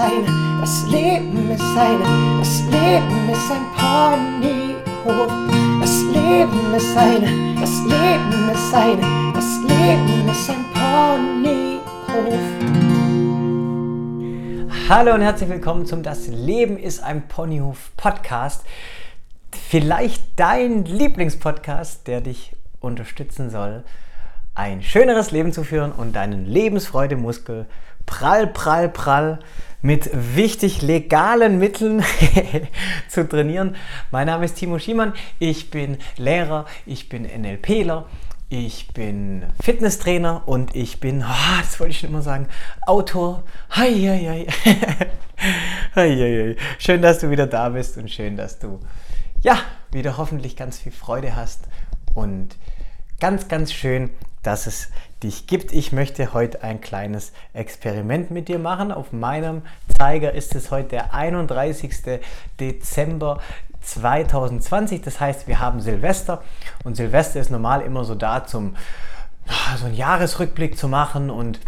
eine, das Leben ist eine, das Leben ist ein Ponyhof. Das Leben ist eine, das Leben ist eine, das Leben ist ein Ponyhof. Hallo und herzlich willkommen zum Das Leben ist ein Ponyhof Podcast. Vielleicht dein Lieblingspodcast, der dich unterstützen soll, ein schöneres Leben zu führen und deinen Lebensfreudemuskel prall, prall, prall mit wichtig legalen Mitteln zu trainieren. Mein Name ist Timo Schiemann, ich bin Lehrer, ich bin NLPler, ich bin Fitnesstrainer und ich bin, oh, das wollte ich schon immer sagen, Autor. Hi, hi. hi, hi, hi. Schön, dass du wieder da bist und schön, dass du ja wieder hoffentlich ganz viel Freude hast und ganz, ganz schön, dass es dich gibt. Ich möchte heute ein kleines Experiment mit dir machen. Auf meinem Zeiger ist es heute der 31. Dezember 2020. Das heißt, wir haben Silvester und Silvester ist normal immer so da, zum so einen Jahresrückblick zu machen und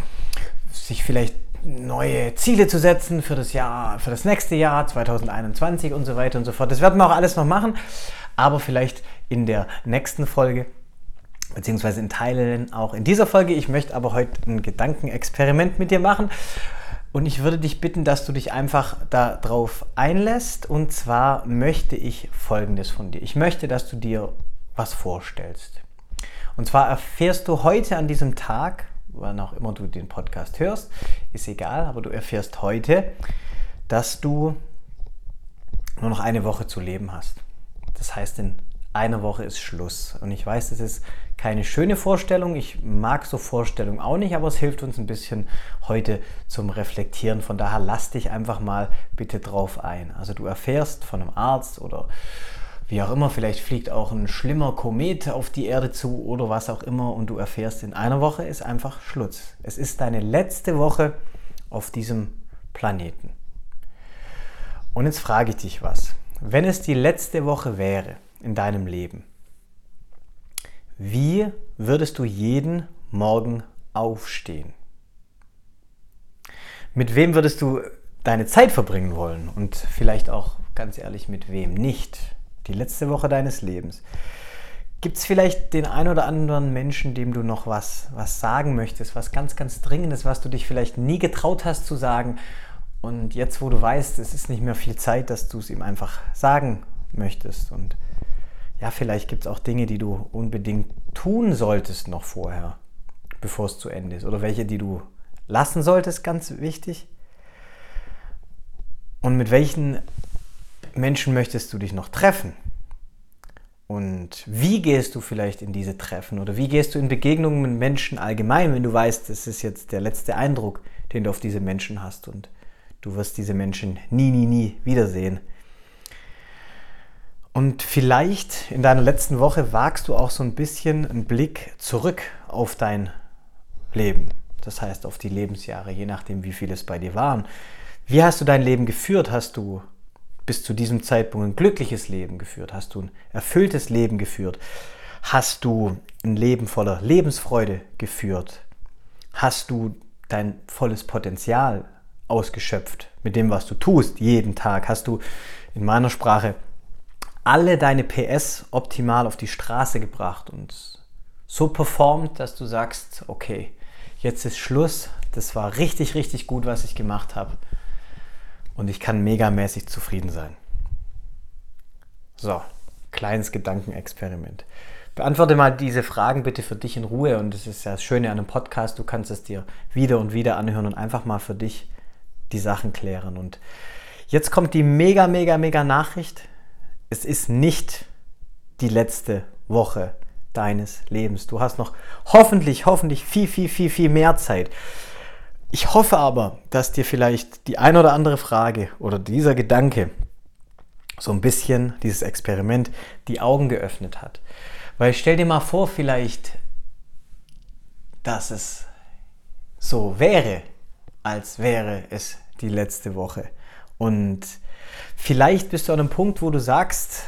sich vielleicht neue Ziele zu setzen für das Jahr, für das nächste Jahr 2021 und so weiter und so fort. Das werden wir auch alles noch machen, aber vielleicht in der nächsten Folge beziehungsweise in Teilen auch in dieser Folge. Ich möchte aber heute ein Gedankenexperiment mit dir machen. Und ich würde dich bitten, dass du dich einfach darauf einlässt. Und zwar möchte ich Folgendes von dir. Ich möchte, dass du dir was vorstellst. Und zwar erfährst du heute an diesem Tag, wann auch immer du den Podcast hörst, ist egal, aber du erfährst heute, dass du nur noch eine Woche zu leben hast. Das heißt, in einer Woche ist Schluss. Und ich weiß, das ist keine schöne Vorstellung. Ich mag so Vorstellungen auch nicht, aber es hilft uns ein bisschen heute zum Reflektieren. Von daher lass dich einfach mal bitte drauf ein. Also du erfährst von einem Arzt oder wie auch immer, vielleicht fliegt auch ein schlimmer Komet auf die Erde zu oder was auch immer und du erfährst, in einer Woche ist einfach Schluss. Es ist deine letzte Woche auf diesem Planeten. Und jetzt frage ich dich was. Wenn es die letzte Woche wäre in deinem Leben, wie würdest du jeden Morgen aufstehen? Mit wem würdest du deine Zeit verbringen wollen? Und vielleicht auch ganz ehrlich, mit wem nicht? Die letzte Woche deines Lebens. Gibt es vielleicht den einen oder anderen Menschen, dem du noch was, was sagen möchtest, was ganz, ganz Dringendes, was du dich vielleicht nie getraut hast zu sagen? Und jetzt, wo du weißt, es ist nicht mehr viel Zeit, dass du es ihm einfach sagen möchtest. Und ja, vielleicht gibt es auch Dinge, die du unbedingt tun solltest noch vorher, bevor es zu Ende ist. Oder welche, die du lassen solltest, ganz wichtig. Und mit welchen Menschen möchtest du dich noch treffen? Und wie gehst du vielleicht in diese Treffen? Oder wie gehst du in Begegnungen mit Menschen allgemein, wenn du weißt, das ist jetzt der letzte Eindruck, den du auf diese Menschen hast und du wirst diese Menschen nie, nie, nie wiedersehen? Und vielleicht in deiner letzten Woche wagst du auch so ein bisschen einen Blick zurück auf dein Leben. Das heißt auf die Lebensjahre, je nachdem, wie viele es bei dir waren. Wie hast du dein Leben geführt? Hast du bis zu diesem Zeitpunkt ein glückliches Leben geführt? Hast du ein erfülltes Leben geführt? Hast du ein Leben voller Lebensfreude geführt? Hast du dein volles Potenzial ausgeschöpft mit dem, was du tust, jeden Tag? Hast du in meiner Sprache alle deine PS optimal auf die Straße gebracht und so performt, dass du sagst, okay, jetzt ist Schluss, das war richtig, richtig gut, was ich gemacht habe und ich kann megamäßig zufrieden sein. So, kleines Gedankenexperiment. Beantworte mal diese Fragen bitte für dich in Ruhe und das ist ja das Schöne an einem Podcast, du kannst es dir wieder und wieder anhören und einfach mal für dich die Sachen klären. Und jetzt kommt die mega, mega, mega Nachricht es ist nicht die letzte Woche deines Lebens. Du hast noch hoffentlich, hoffentlich viel, viel, viel, viel mehr Zeit. Ich hoffe aber, dass dir vielleicht die ein oder andere Frage oder dieser Gedanke so ein bisschen, dieses Experiment, die Augen geöffnet hat. Weil stell dir mal vor, vielleicht, dass es so wäre, als wäre es die letzte Woche. Und Vielleicht bist du an einem Punkt, wo du sagst,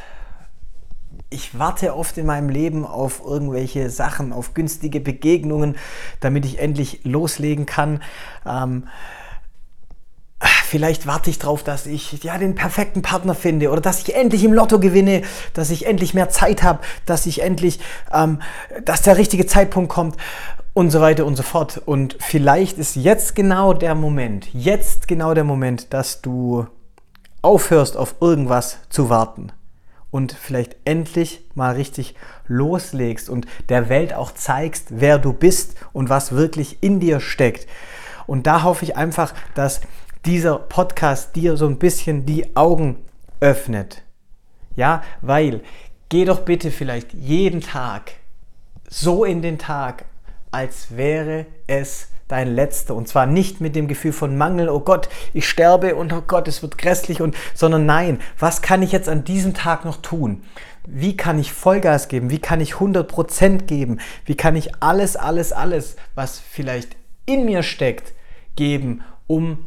ich warte oft in meinem Leben auf irgendwelche Sachen, auf günstige Begegnungen, damit ich endlich loslegen kann. Ähm, vielleicht warte ich darauf, dass ich ja den perfekten Partner finde oder dass ich endlich im Lotto gewinne, dass ich endlich mehr Zeit habe, dass ich endlich, ähm, dass der richtige Zeitpunkt kommt und so weiter und so fort. Und vielleicht ist jetzt genau der Moment, jetzt genau der Moment, dass du aufhörst, auf irgendwas zu warten und vielleicht endlich mal richtig loslegst und der Welt auch zeigst, wer du bist und was wirklich in dir steckt. Und da hoffe ich einfach, dass dieser Podcast dir so ein bisschen die Augen öffnet. Ja, weil geh doch bitte vielleicht jeden Tag so in den Tag, als wäre es dein letzter. Und zwar nicht mit dem Gefühl von Mangel, oh Gott, ich sterbe und oh Gott, es wird grässlich und, sondern nein, was kann ich jetzt an diesem Tag noch tun? Wie kann ich Vollgas geben? Wie kann ich 100% geben? Wie kann ich alles, alles, alles, was vielleicht in mir steckt, geben, um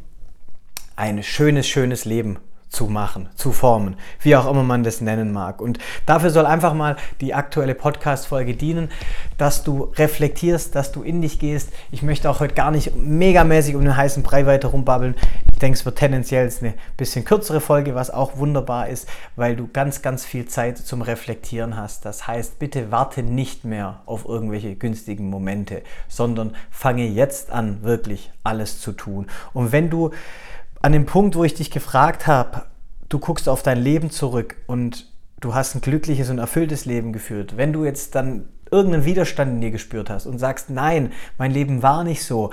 ein schönes, schönes Leben zu machen, zu formen, wie auch immer man das nennen mag. Und dafür soll einfach mal die aktuelle Podcast-Folge dienen, dass du reflektierst, dass du in dich gehst. Ich möchte auch heute gar nicht megamäßig um den heißen Brei weiter rumbabbeln. Ich denke, es wird tendenziell eine bisschen kürzere Folge, was auch wunderbar ist, weil du ganz, ganz viel Zeit zum Reflektieren hast. Das heißt, bitte warte nicht mehr auf irgendwelche günstigen Momente, sondern fange jetzt an, wirklich alles zu tun. Und wenn du an dem Punkt, wo ich dich gefragt habe, du guckst auf dein Leben zurück und du hast ein glückliches und erfülltes Leben geführt. Wenn du jetzt dann irgendeinen Widerstand in dir gespürt hast und sagst, nein, mein Leben war nicht so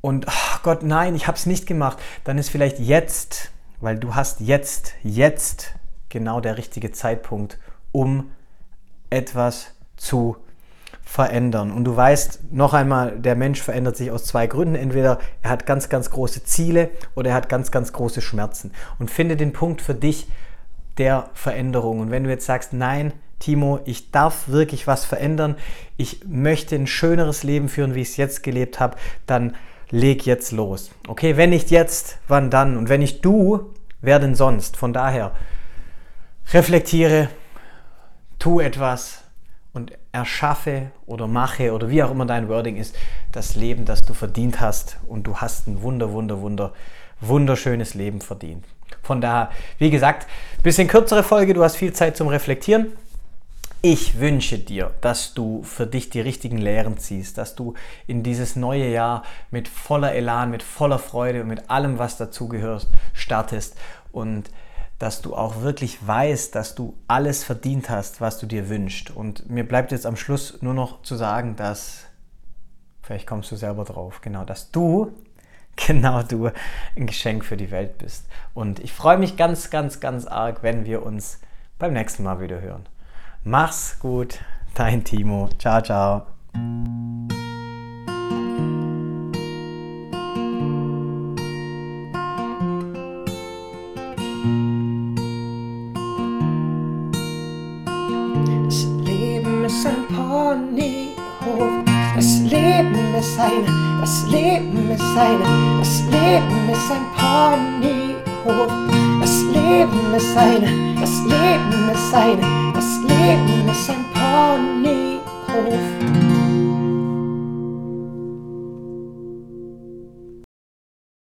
und oh Gott, nein, ich habe es nicht gemacht, dann ist vielleicht jetzt, weil du hast jetzt, jetzt genau der richtige Zeitpunkt, um etwas zu verändern. Und du weißt noch einmal, der Mensch verändert sich aus zwei Gründen. Entweder er hat ganz, ganz große Ziele oder er hat ganz, ganz große Schmerzen. Und finde den Punkt für dich der Veränderung. Und wenn du jetzt sagst, nein, Timo, ich darf wirklich was verändern, ich möchte ein schöneres Leben führen, wie ich es jetzt gelebt habe, dann leg jetzt los. Okay, wenn nicht jetzt, wann dann? Und wenn nicht du, wer denn sonst? Von daher, reflektiere, tu etwas, und erschaffe oder mache oder wie auch immer dein Wording ist, das Leben, das du verdient hast und du hast ein wunder, wunder, wunder, wunderschönes Leben verdient. Von daher, wie gesagt, bisschen kürzere Folge, du hast viel Zeit zum Reflektieren. Ich wünsche dir, dass du für dich die richtigen Lehren ziehst, dass du in dieses neue Jahr mit voller Elan, mit voller Freude und mit allem, was dazugehört, startest und dass du auch wirklich weißt, dass du alles verdient hast, was du dir wünschst. Und mir bleibt jetzt am Schluss nur noch zu sagen, dass, vielleicht kommst du selber drauf, genau, dass du, genau du, ein Geschenk für die Welt bist. Und ich freue mich ganz, ganz, ganz arg, wenn wir uns beim nächsten Mal wieder hören. Mach's gut, dein Timo. Ciao, ciao. Das Leben ist eine, das Leben ist ein Ponyhof. Das Leben ist eine, das Leben ist eine, das Leben ist ein Ponyhof.